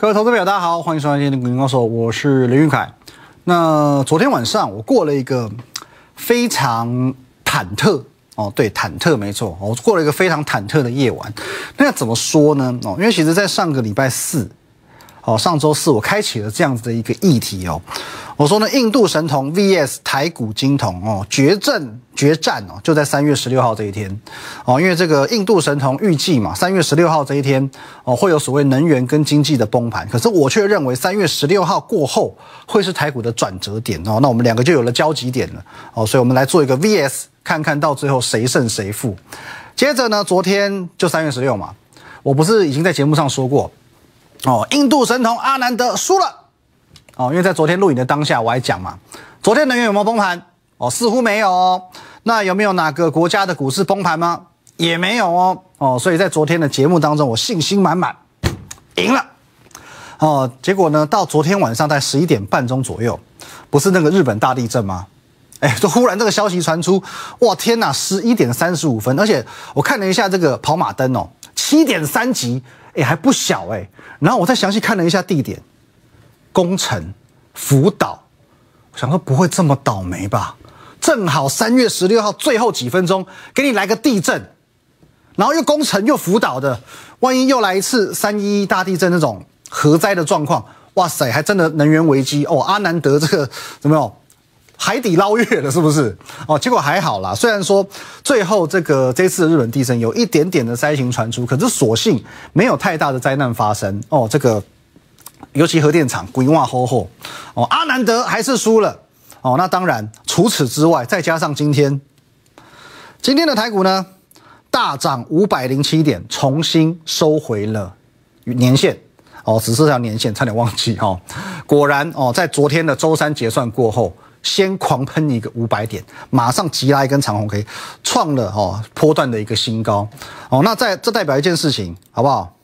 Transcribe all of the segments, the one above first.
各位投资朋友，大家好，欢迎收看今天的股民高手，我是林云凯。那昨天晚上我过了一个非常忐忑哦，对，忐忑没错，我过了一个非常忐忑的夜晚。那要怎么说呢？哦，因为其实在上个礼拜四，哦，上周四我开启了这样子的一个议题哦。我说呢，印度神童 VS 台股金童哦，决战决战哦，就在三月十六号这一天哦，因为这个印度神童预计嘛，三月十六号这一天哦，会有所谓能源跟经济的崩盘，可是我却认为三月十六号过后会是台股的转折点哦，那我们两个就有了交集点了哦，所以我们来做一个 VS，看看到最后谁胜谁负。接着呢，昨天就三月十六嘛，我不是已经在节目上说过哦，印度神童阿南德输了。哦，因为在昨天录影的当下，我还讲嘛，昨天能源有没有崩盘？哦，似乎没有哦。那有没有哪个国家的股市崩盘吗？也没有哦。哦，所以在昨天的节目当中，我信心满满，赢了。哦，结果呢，到昨天晚上在十一点半钟左右，不是那个日本大地震吗？哎，就忽然这个消息传出，哇，天哪，十一点三十五分，而且我看了一下这个跑马灯哦，七点三级，也，还不小哎。然后我再详细看了一下地点。工程福岛，我想说不会这么倒霉吧？正好三月十六号最后几分钟给你来个地震，然后又工程又福岛的，万一又来一次三一大地震那种核灾的状况，哇塞，还真的能源危机哦！阿南德这个怎么样？海底捞月了是不是？哦，结果还好啦，虽然说最后这个这次日本地震有一点点的灾情传出，可是所幸没有太大的灾难发生哦。这个。尤其核电厂规划厚厚哦，阿南德还是输了哦。那当然，除此之外，再加上今天今天的台股呢大涨五百零七点，重新收回了年线哦，只是条年线，差点忘记哦。果然哦，在昨天的周三结算过后，先狂喷一个五百点，马上急拉一根长红 K，创了哦波段的一个新高哦。那在这代表一件事情，好不好？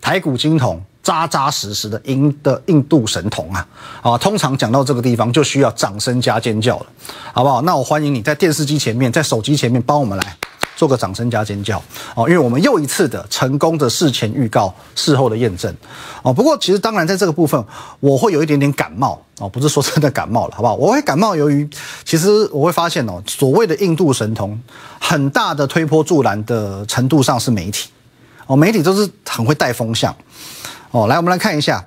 台股金童。扎扎实实的赢的印度神童啊，啊，通常讲到这个地方就需要掌声加尖叫了，好不好？那我欢迎你在电视机前面，在手机前面帮我们来做个掌声加尖叫哦，因为我们又一次的成功的事前预告，事后的验证哦。不过其实当然在这个部分我会有一点点感冒哦，不是说真的感冒了，好不好？我会感冒，由于其实我会发现哦，所谓的印度神童，很大的推波助澜的程度上是媒体哦，媒体都是很会带风向。哦，来，我们来看一下，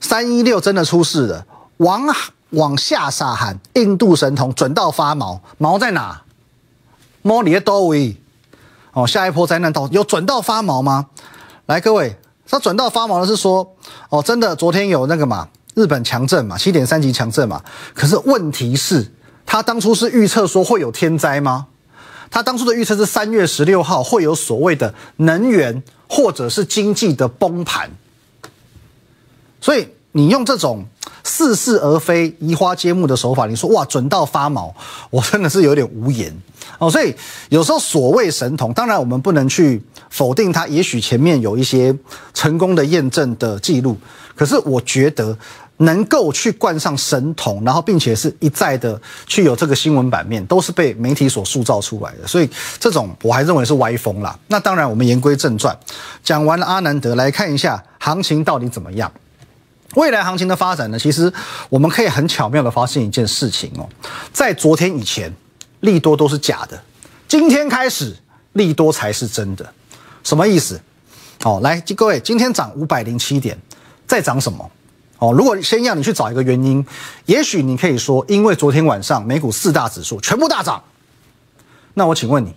三一六真的出事了，往往下撒喊，印度神童准到发毛，毛在哪？摸你的多维。哦，下一波灾难到有准到发毛吗？来，各位，他准到发毛的是说，哦，真的，昨天有那个嘛，日本强震嘛，七点三级强震嘛，可是问题是，他当初是预测说会有天灾吗？他当初的预测是三月十六号会有所谓的能源。或者是经济的崩盘，所以你用这种似是而非、移花接木的手法，你说哇准到发毛，我真的是有点无言哦。所以有时候所谓神童，当然我们不能去否定他，也许前面有一些成功的验证的记录，可是我觉得。能够去冠上神童，然后并且是一再的去有这个新闻版面，都是被媒体所塑造出来的，所以这种我还认为是歪风啦。那当然，我们言归正传，讲完了阿南德，来看一下行情到底怎么样。未来行情的发展呢？其实我们可以很巧妙的发现一件事情哦，在昨天以前，利多都是假的，今天开始利多才是真的。什么意思？好，来各位，今天涨五百零七点，在涨什么？哦，如果先要你去找一个原因，也许你可以说，因为昨天晚上美股四大指数全部大涨。那我请问你，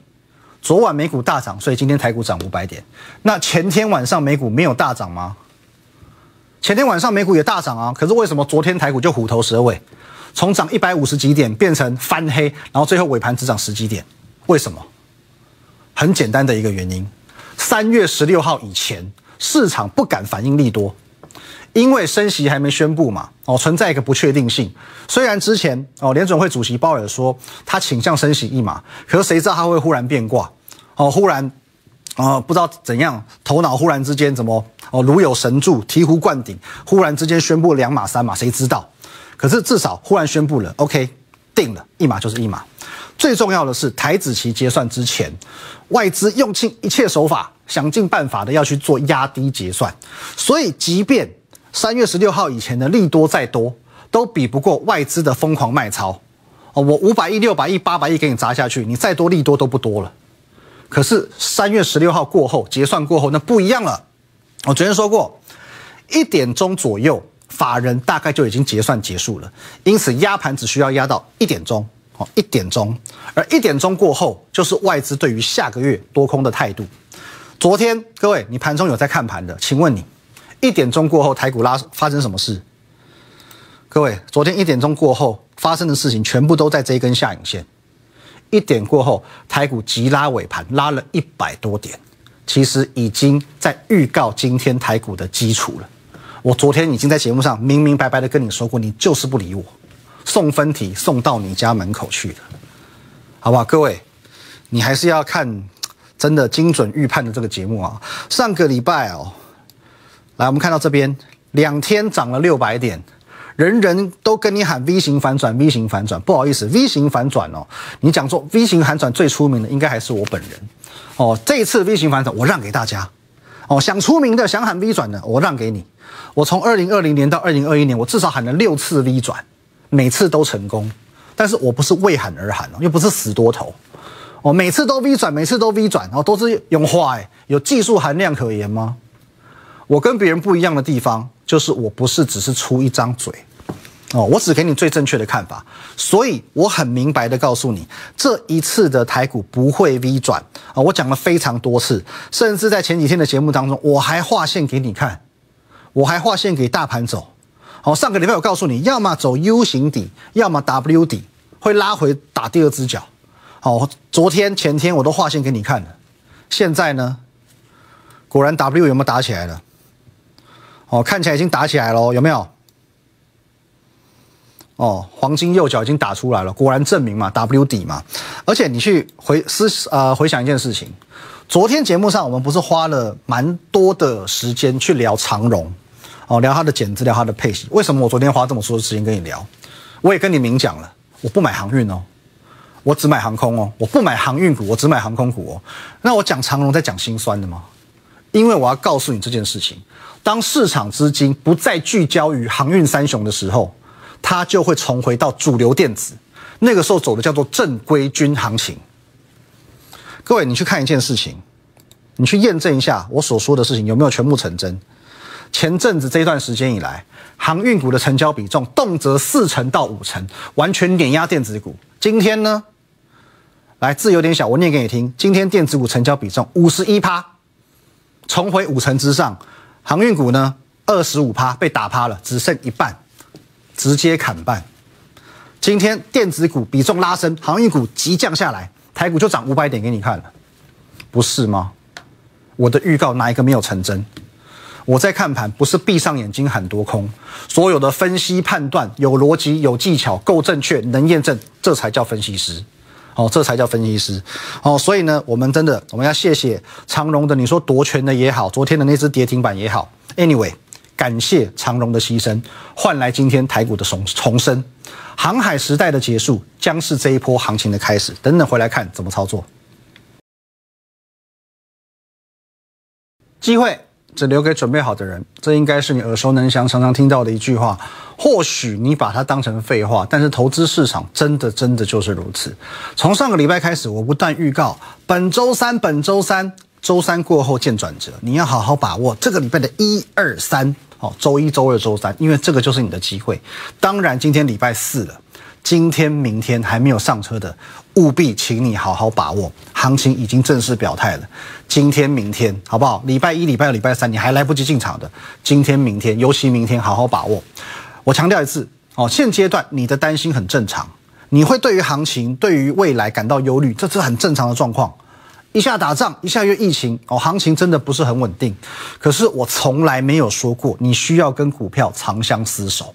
昨晚美股大涨，所以今天台股涨五百点。那前天晚上美股没有大涨吗？前天晚上美股也大涨啊，可是为什么昨天台股就虎头蛇尾，从涨一百五十几点变成翻黑，然后最后尾盘只涨十几点？为什么？很简单的一个原因，三月十六号以前，市场不敢反应利多。因为升息还没宣布嘛，哦，存在一个不确定性。虽然之前哦，联准会主席鲍尔说他倾向升息一码，可是谁知道他会忽然变卦？哦，忽然，呃，不知道怎样，头脑忽然之间怎么哦，如有神助，醍醐灌顶，忽然之间宣布两码三码，谁知道？可是至少忽然宣布了，OK，定了一码就是一码。最重要的是台子期结算之前，外资用尽一切手法。想尽办法的要去做压低结算。所以，即便三月十六号以前的利多再多，都比不过外资的疯狂卖超。哦，我五百亿、六百亿、八百亿给你砸下去，你再多利多都不多了。可是三月十六号过后结算过后，那不一样了。我昨天说过，一点钟左右，法人大概就已经结算结束了，因此压盘只需要压到一点钟。哦，一点钟，而一点钟过后，就是外资对于下个月多空的态度。昨天各位，你盘中有在看盘的，请问你一点钟过后台股拉发生什么事？各位，昨天一点钟过后发生的事情，全部都在这一根下影线。一点过后，台股急拉尾盘，拉了一百多点，其实已经在预告今天台股的基础了。我昨天已经在节目上明明白白的跟你说过，你就是不理我，送分题送到你家门口去的，好不好？各位，你还是要看真的精准预判的这个节目啊。上个礼拜哦，来我们看到这边两天涨了六百点。人人都跟你喊 V 型反转，V 型反转，不好意思，V 型反转哦，你讲说 V 型反转最出名的应该还是我本人哦。这一次 V 型反转我让给大家哦，想出名的想喊 V 转的我让给你。我从二零二零年到二零二一年，我至少喊了六次 V 转，每次都成功。但是我不是为喊而喊哦，又不是死多头哦，每次都 V 转，每次都 V 转哦，都是用话哎，有技术含量可言吗？我跟别人不一样的地方就是我不是只是出一张嘴。哦，我只给你最正确的看法，所以我很明白的告诉你，这一次的台股不会 V 转啊！我讲了非常多次，甚至在前几天的节目当中，我还画线给你看，我还画线给大盘走。好，上个礼拜我告诉你，要么走 U 型底，要么 W 底，会拉回打第二只脚。好，昨天前天我都画线给你看了，现在呢，果然 W 有没有打起来了？哦，看起来已经打起来了，有没有？哦，黄金右脚已经打出来了，果然证明嘛，W 底嘛。而且你去回思呃回想一件事情，昨天节目上我们不是花了蛮多的时间去聊长荣，哦，聊它的减资，聊它的配息。为什么我昨天花这么多时间跟你聊？我也跟你明讲了，我不买航运哦，我只买航空哦，我不买航运股，我只买航空股哦。那我讲长荣在讲心酸的吗？因为我要告诉你这件事情，当市场资金不再聚焦于航运三雄的时候。它就会重回到主流电子，那个时候走的叫做正规军行情。各位，你去看一件事情，你去验证一下我所说的事情有没有全部成真。前阵子这段时间以来，航运股的成交比重动辄四成到五成，完全碾压电子股。今天呢，来字有点小，我念给你听。今天电子股成交比重五十一趴，重回五成之上。航运股呢，二十五趴被打趴了，只剩一半。直接砍半，今天电子股比重拉升，航运股急降下来，台股就涨五百点给你看了，不是吗？我的预告哪一个没有成真？我在看盘，不是闭上眼睛喊多空，所有的分析判断有逻辑、有技巧、够正确、能验证，这才叫分析师。哦，这才叫分析师。哦，所以呢，我们真的我们要谢谢长荣的，你说夺权的也好，昨天的那只跌停板也好，anyway。感谢长荣的牺牲，换来今天台股的重重生，航海时代的结束将是这一波行情的开始。等等回来看怎么操作，机会只留给准备好的人，这应该是你耳熟能详、常常听到的一句话。或许你把它当成废话，但是投资市场真的真的就是如此。从上个礼拜开始，我不断预告本周三、本周三、周三过后见转折，你要好好把握这个礼拜的一二三。好，周一、周二、周三，因为这个就是你的机会。当然，今天礼拜四了，今天、明天还没有上车的，务必请你好好把握。行情已经正式表态了，今天、明天，好不好？礼拜一、礼拜二、礼拜三，你还来不及进场的，今天、明天，尤其明天，好好把握。我强调一次，哦，现阶段你的担心很正常，你会对于行情、对于未来感到忧虑，这是很正常的状况。一下打仗，一下又疫情，哦，行情真的不是很稳定。可是我从来没有说过你需要跟股票长相厮守，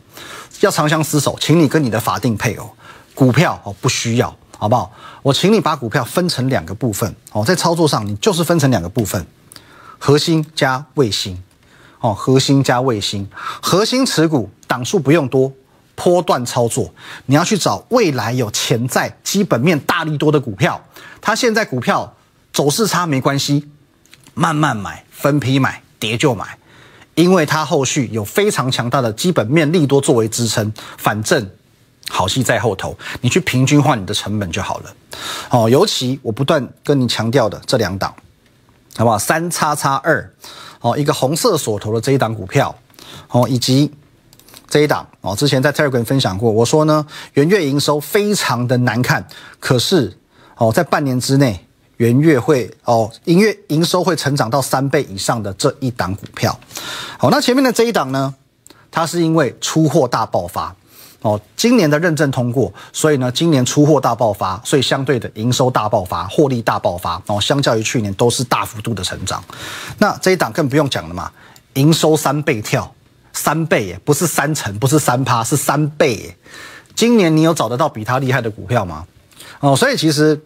要长相厮守，请你跟你的法定配偶，股票哦不需要，好不好？我请你把股票分成两个部分，哦，在操作上你就是分成两个部分，核心加卫星，哦，核心加卫星，核心持股档数不用多，波段操作，你要去找未来有潜在基本面大力多的股票，它现在股票。走势差没关系，慢慢买，分批买，跌就买，因为它后续有非常强大的基本面利多作为支撑，反正好戏在后头，你去平均化你的成本就好了。哦，尤其我不断跟你强调的这两档，好不好？三叉叉二，哦，一个红色锁头的这一档股票，哦，以及。这一档哦，之前在 Telegram 分享过，我说呢，元月营收非常的难看，可是哦，在半年之内，元月会哦，营月营收会成长到三倍以上的这一档股票，好，那前面的这一档呢，它是因为出货大爆发哦，今年的认证通过，所以呢，今年出货大爆发，所以相对的营收大爆发，获利大爆发哦，相较于去年都是大幅度的成长，那这一档更不用讲了嘛，营收三倍跳。三倍耶，不是三成，不是三趴，是三倍耶。今年你有找得到比它厉害的股票吗？哦，所以其实，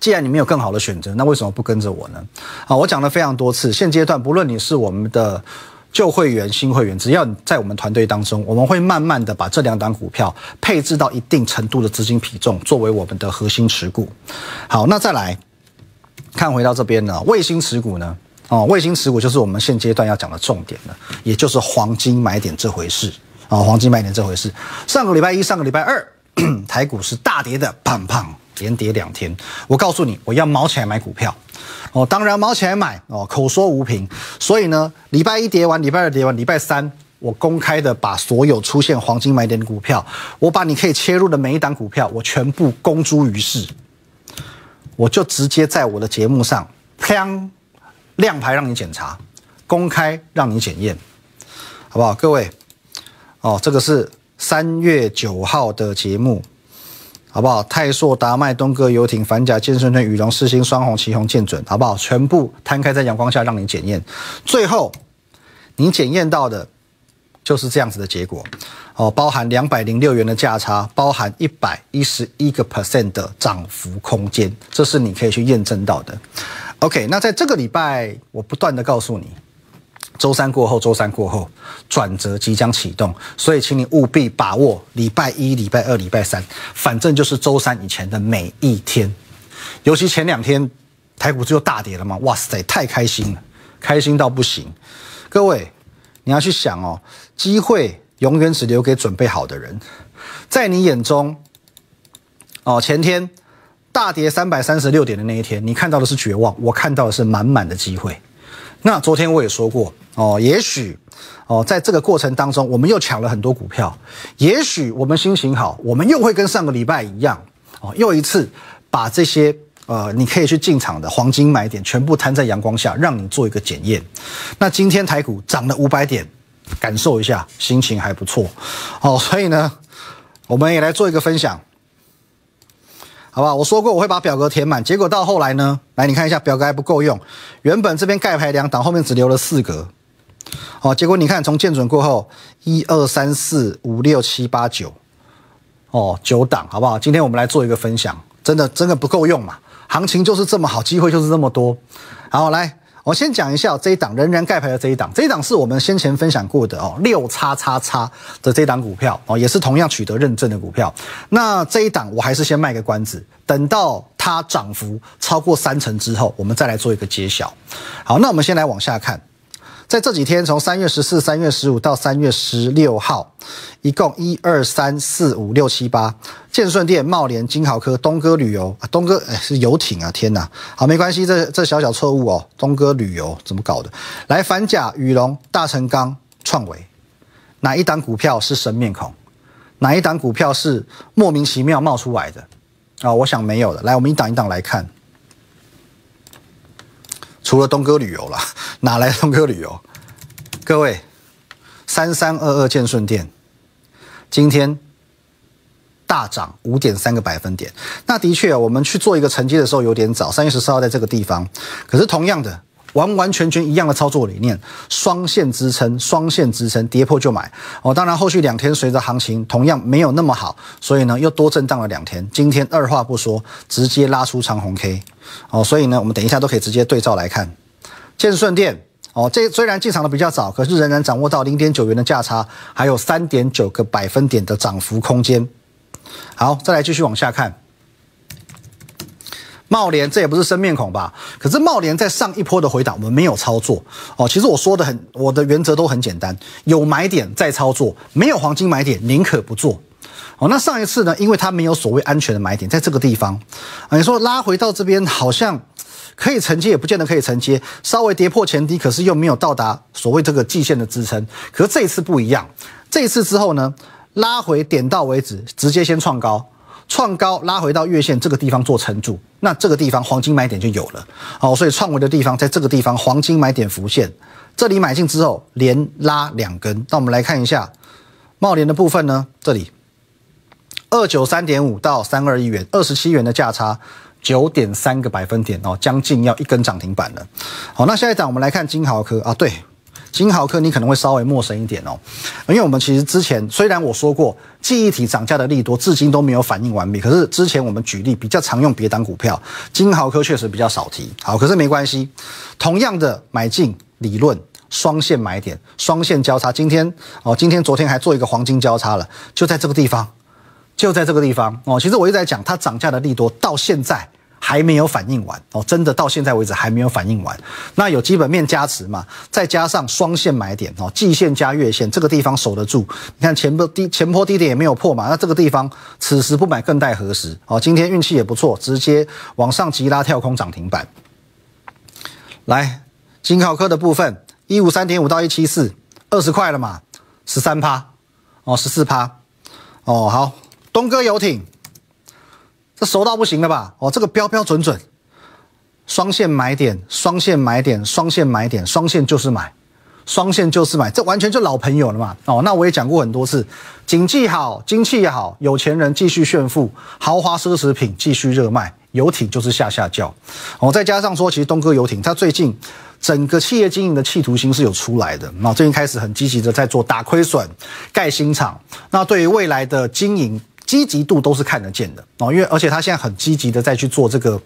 既然你没有更好的选择，那为什么不跟着我呢？啊，我讲了非常多次，现阶段不论你是我们的旧会员、新会员，只要你在我们团队当中，我们会慢慢的把这两档股票配置到一定程度的资金比重，作为我们的核心持股。好，那再来看回到这边呢，卫星持股呢？哦，卫星持股就是我们现阶段要讲的重点了，也就是黄金买点这回事啊，黄金买点这回事。上个礼拜一、上个礼拜二，台股是大跌的，胖胖连跌两天。我告诉你，我要毛起来买股票哦，当然毛起来买哦，口说无凭。所以呢，礼拜一跌完，礼拜二跌完，礼拜三我公开的把所有出现黄金买点的股票，我把你可以切入的每一档股票，我全部公诸于世，我就直接在我的节目上，砰。亮牌让你检查，公开让你检验，好不好？各位，哦，这个是三月九号的节目，好不好？泰硕、达麦、东哥游艇、反甲、健身圈、羽绒、四星、双红、旗红、见准，好不好？全部摊开在阳光下让你检验，最后你检验到的就是这样子的结果，哦，包含两百零六元的价差，包含一百一十一个 percent 的涨幅空间，这是你可以去验证到的。OK，那在这个礼拜，我不断的告诉你，周三过后，周三过后，转折即将启动，所以请你务必把握礼拜一、礼拜二、礼拜三，反正就是周三以前的每一天。尤其前两天台股就大跌了嘛，哇塞，太开心了，开心到不行。各位，你要去想哦，机会永远只留给准备好的人。在你眼中，哦，前天。大跌三百三十六点的那一天，你看到的是绝望，我看到的是满满的机会。那昨天我也说过哦，也许哦，在这个过程当中，我们又抢了很多股票，也许我们心情好，我们又会跟上个礼拜一样哦，又一次把这些呃你可以去进场的黄金买点全部摊在阳光下，让你做一个检验。那今天台股涨了五百点，感受一下，心情还不错哦。所以呢，我们也来做一个分享。好不好，我说过我会把表格填满，结果到后来呢，来你看一下表格还不够用，原本这边盖牌两档，后面只留了四格，哦，结果你看从建准过后，一二三四五六七八九，哦，九档，好不好？今天我们来做一个分享，真的真的不够用嘛？行情就是这么好，机会就是这么多，好来。我先讲一下这一档仍然盖牌的这一档，这一档是我们先前分享过的哦，六叉叉叉的这档股票哦，也是同样取得认证的股票。那这一档我还是先卖个关子，等到它涨幅超过三成之后，我们再来做一个揭晓。好，那我们先来往下看。在这几天，从三月十四、三月十五到三月十六号，一共一二三四五六七八，建顺店、茂联、金豪科、东哥旅游啊，东哥哎是游艇啊，天哪！好，没关系，这这小小错误哦，东哥旅游怎么搞的？来反甲、宇龙、大成钢、创维，哪一档股票是神面孔？哪一档股票是莫名其妙冒出来的？啊，我想没有的。来，我们一档一档来看。除了东哥旅游了，哪来东哥旅游？各位，三三二二建顺店今天大涨五点三个百分点。那的确，我们去做一个承接的时候有点早，三月十四号在这个地方。可是同样的，完完全全一样的操作理念，双线支撑，双线支撑，跌破就买。哦，当然后续两天随着行情同样没有那么好，所以呢又多震荡了两天。今天二话不说，直接拉出长红 K。哦，所以呢，我们等一下都可以直接对照来看，建顺电哦，这虽然进场的比较早，可是仍然掌握到零点九元的价差，还有三点九个百分点的涨幅空间。好，再来继续往下看，茂联这也不是生面孔吧？可是茂联在上一波的回档，我们没有操作哦。其实我说的很，我的原则都很简单，有买点再操作，没有黄金买点宁可不做。哦，那上一次呢，因为它没有所谓安全的买点，在这个地方啊，你说拉回到这边好像可以承接，也不见得可以承接，稍微跌破前低，可是又没有到达所谓这个季线的支撑。可是这一次不一样，这一次之后呢，拉回点到为止，直接先创高。创高拉回到月线这个地方做撑住，那这个地方黄金买点就有了。好，所以创维的地方在这个地方黄金买点浮现，这里买进之后连拉两根。那我们来看一下茂联的部分呢，这里二九三点五到三二一元，二十七元的价差，九点三个百分点哦，将近要一根涨停板了。好，那下一档我们来看金豪科啊，对。金豪科你可能会稍微陌生一点哦，因为我们其实之前虽然我说过记忆体涨价的利多至今都没有反应完毕，可是之前我们举例比较常用别档股票，金豪科确实比较少提。好，可是没关系，同样的买进理论，双线买点，双线交叉，今天哦，今天昨天还做一个黄金交叉了，就在这个地方，就在这个地方哦。其实我一直在讲它涨价的利多，到现在。还没有反应完哦，真的到现在为止还没有反应完。那有基本面加持嘛，再加上双线买点哦，季线加月线这个地方守得住。你看前波低前坡低点也没有破嘛，那这个地方此时不买更待何时？哦，今天运气也不错，直接往上急拉跳空涨停板。来，金考科的部分，一五三点五到一七四，二十块了嘛，十三趴哦，十四趴哦，好，东哥游艇。这熟到不行了吧？哦，这个标标准准，双线买点，双线买点，双线买点，双线就是买，双线就是买，这完全就老朋友了嘛。哦，那我也讲过很多次，景气好，经济好，有钱人继续炫富，豪华奢侈品继续热卖，游艇就是下下叫。哦，再加上说，其实东哥游艇，它最近整个企业经营的企图心是有出来的。那最近开始很积极的在做打亏损、盖新厂。那对于未来的经营。积极度都是看得见的哦，因为而且他现在很积极的在去做这个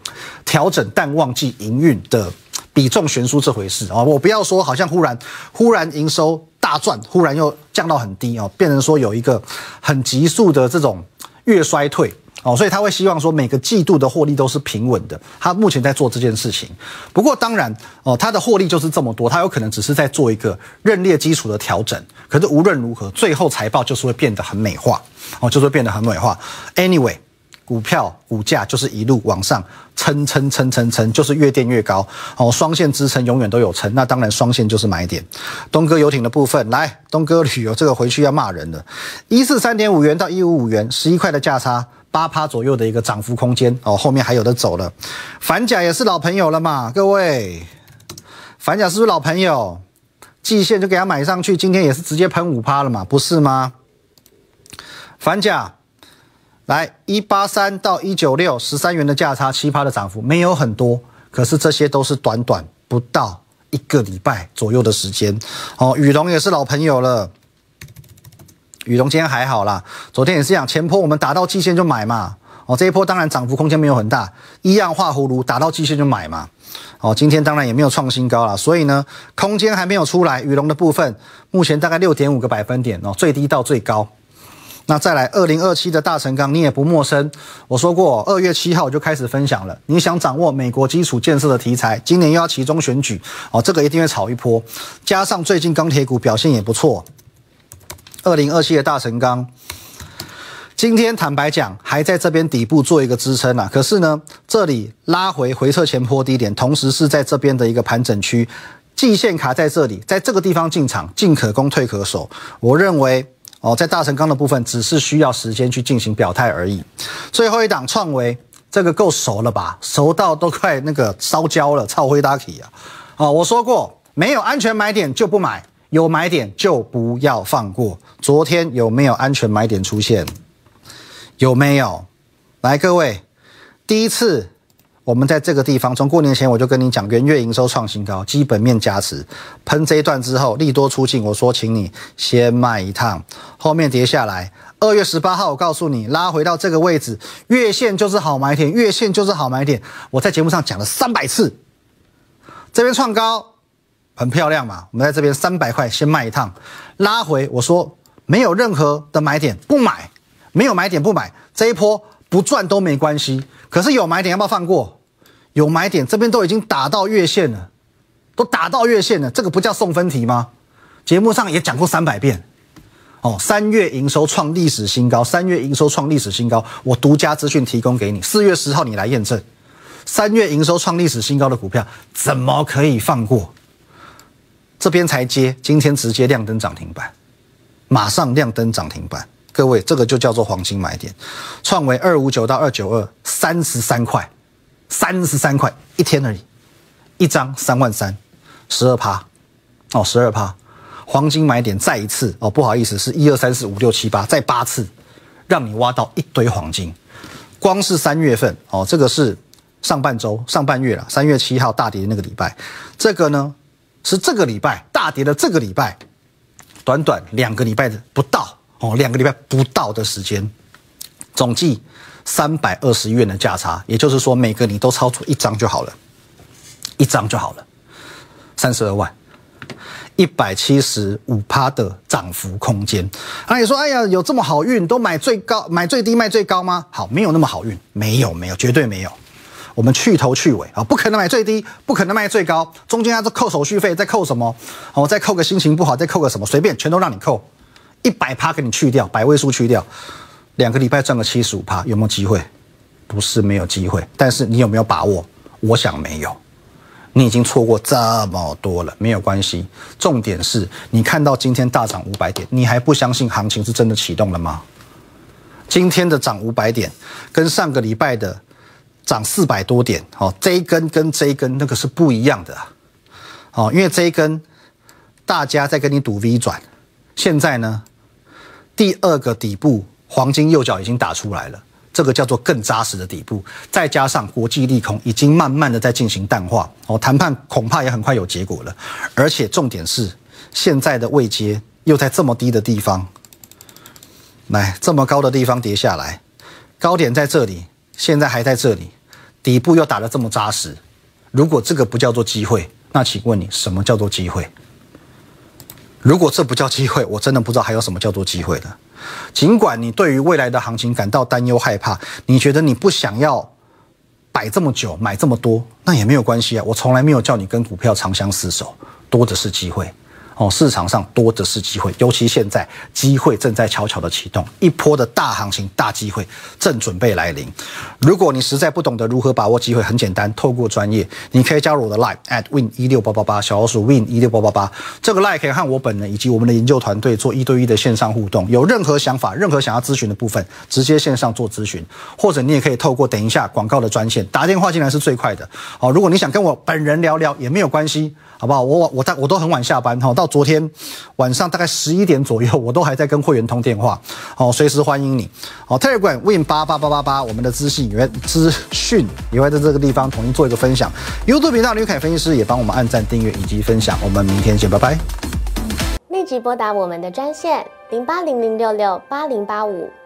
调整淡旺季营运的比重悬殊这回事啊，我不要说好像忽然忽然营收大赚，忽然又降到很低哦，变成说有一个很急速的这种月衰退。哦，所以他会希望说每个季度的获利都是平稳的。他目前在做这件事情，不过当然哦，他的获利就是这么多，他有可能只是在做一个认列基础的调整。可是无论如何，最后财报就是会变得很美化，哦，就是会变得很美化。Anyway，股票股价就是一路往上撑撑撑撑撑，就是越垫越高。哦，双线支撑永远都有撑，那当然双线就是买点。东哥游艇的部分，来东哥旅游这个回去要骂人了，一四三点五元到一五五元，十一块的价差。八趴左右的一个涨幅空间哦，后面还有的走了。反甲也是老朋友了嘛，各位，反甲是不是老朋友？季线就给他买上去，今天也是直接喷五趴了嘛，不是吗？反甲来一八三到一九六，十三元的价差，七趴的涨幅，没有很多，可是这些都是短短不到一个礼拜左右的时间。哦，宇龙也是老朋友了。宇龙今天还好啦，昨天也是这样，前坡我们打到季线就买嘛，哦，这一波当然涨幅空间没有很大，一样画葫芦打到季线就买嘛，哦，今天当然也没有创新高了，所以呢，空间还没有出来，宇龙的部分目前大概六点五个百分点哦，最低到最高，那再来二零二七的大成钢你也不陌生，我说过二月七号就开始分享了，你想掌握美国基础建设的题材，今年又要其中选举哦，这个一定会炒一波，加上最近钢铁股表现也不错。二零二七的大成钢，今天坦白讲还在这边底部做一个支撑啊，可是呢，这里拉回回撤前坡低点，同时是在这边的一个盘整区，季线卡在这里，在这个地方进场，进可攻，退可守。我认为哦，在大成钢的部分，只是需要时间去进行表态而已。最后一档创维，这个够熟了吧？熟到都快那个烧焦了，超灰大体啊！哦，我说过，没有安全买点就不买。有买点就不要放过。昨天有没有安全买点出现？有没有？来，各位，第一次我们在这个地方，从过年前我就跟你讲，元月营收创新高，基本面加持，喷这一段之后，利多出尽，我说请你先卖一趟，后面跌下来。二月十八号，我告诉你，拉回到这个位置，月线就是好买点，月线就是好买点。我在节目上讲了三百次，这边创高。很漂亮嘛，我们在这边三百块先卖一趟，拉回我说没有任何的买点不买，没有买点不买，这一波不赚都没关系。可是有买点要不要放过？有买点，这边都已经打到月线了，都打到月线了，这个不叫送分题吗？节目上也讲过三百遍。哦，三月营收创历史新高，三月营收创历史新高，我独家资讯提供给你，四月十号你来验证。三月营收创历史新高的股票怎么可以放过？这边才接，今天直接亮灯涨停板，马上亮灯涨停板。各位，这个就叫做黄金买点，创维二五九到二九二，三十三块，三十三块一天而已，一张三万三，十二趴，哦，十二趴，黄金买点再一次哦，不好意思，是一二三四五六七八，再八次，让你挖到一堆黄金。光是三月份哦，这个是上半周上半月了，三月七号大跌的那个礼拜，这个呢是这个礼拜大跌的这个礼拜，短短两个礼拜的不到。哦，两个礼拜不到的时间，总计三百二十元的价差，也就是说每个你都超出一张就好了，一张就好了，三十二万，一百七十五趴的涨幅空间。那，你说，哎呀，有这么好运，都买最高，买最低卖最高吗？好，没有那么好运，没有，没有，绝对没有。我们去头去尾啊，不可能买最低，不可能卖最高，中间还是扣手续费，再扣什么？哦，再扣个心情不好，再扣个什么？随便，全都让你扣。一百趴给你去掉，百位数去掉，两个礼拜赚个七十五趴，有没有机会？不是没有机会，但是你有没有把握？我想没有。你已经错过这么多了，没有关系。重点是你看到今天大涨五百点，你还不相信行情是真的启动了吗？今天的涨五百点，跟上个礼拜的涨四百多点，哦，这一根跟这一根那个是不一样的，哦，因为这一根大家在跟你赌 V 转，现在呢？第二个底部黄金右脚已经打出来了，这个叫做更扎实的底部，再加上国际利空已经慢慢的在进行淡化，哦，谈判恐怕也很快有结果了。而且重点是，现在的位阶又在这么低的地方，来这么高的地方跌下来，高点在这里，现在还在这里，底部又打得这么扎实，如果这个不叫做机会，那请问你什么叫做机会？如果这不叫机会，我真的不知道还有什么叫做机会的。尽管你对于未来的行情感到担忧害怕，你觉得你不想要摆这么久买这么多，那也没有关系啊。我从来没有叫你跟股票长相厮守，多的是机会。市场上多的是机会，尤其现在机会正在悄悄的启动，一波的大行情、大机会正准备来临。如果你实在不懂得如何把握机会，很简单，透过专业，你可以加入我的 Line at win 一六八八八，小老鼠 win 一六八八八。这个 Line 可以和我本人以及我们的研究团队做一对一的线上互动。有任何想法、任何想要咨询的部分，直接线上做咨询，或者你也可以透过等一下广告的专线打电话进来是最快的。哦，如果你想跟我本人聊聊，也没有关系。好不好？我晚我在我都很晚下班哈，到昨天晚上大概十一点左右，我都还在跟会员通电话。好，随时欢迎你。好，Telegram Win 八八八八八，我们的资讯也会资讯也会在这个地方统一做一个分享。YouTube 频道刘凯分析师也帮我们按赞、订阅以及分享。我们明天见，拜拜。立即拨打我们的专线零八零零六六八零八五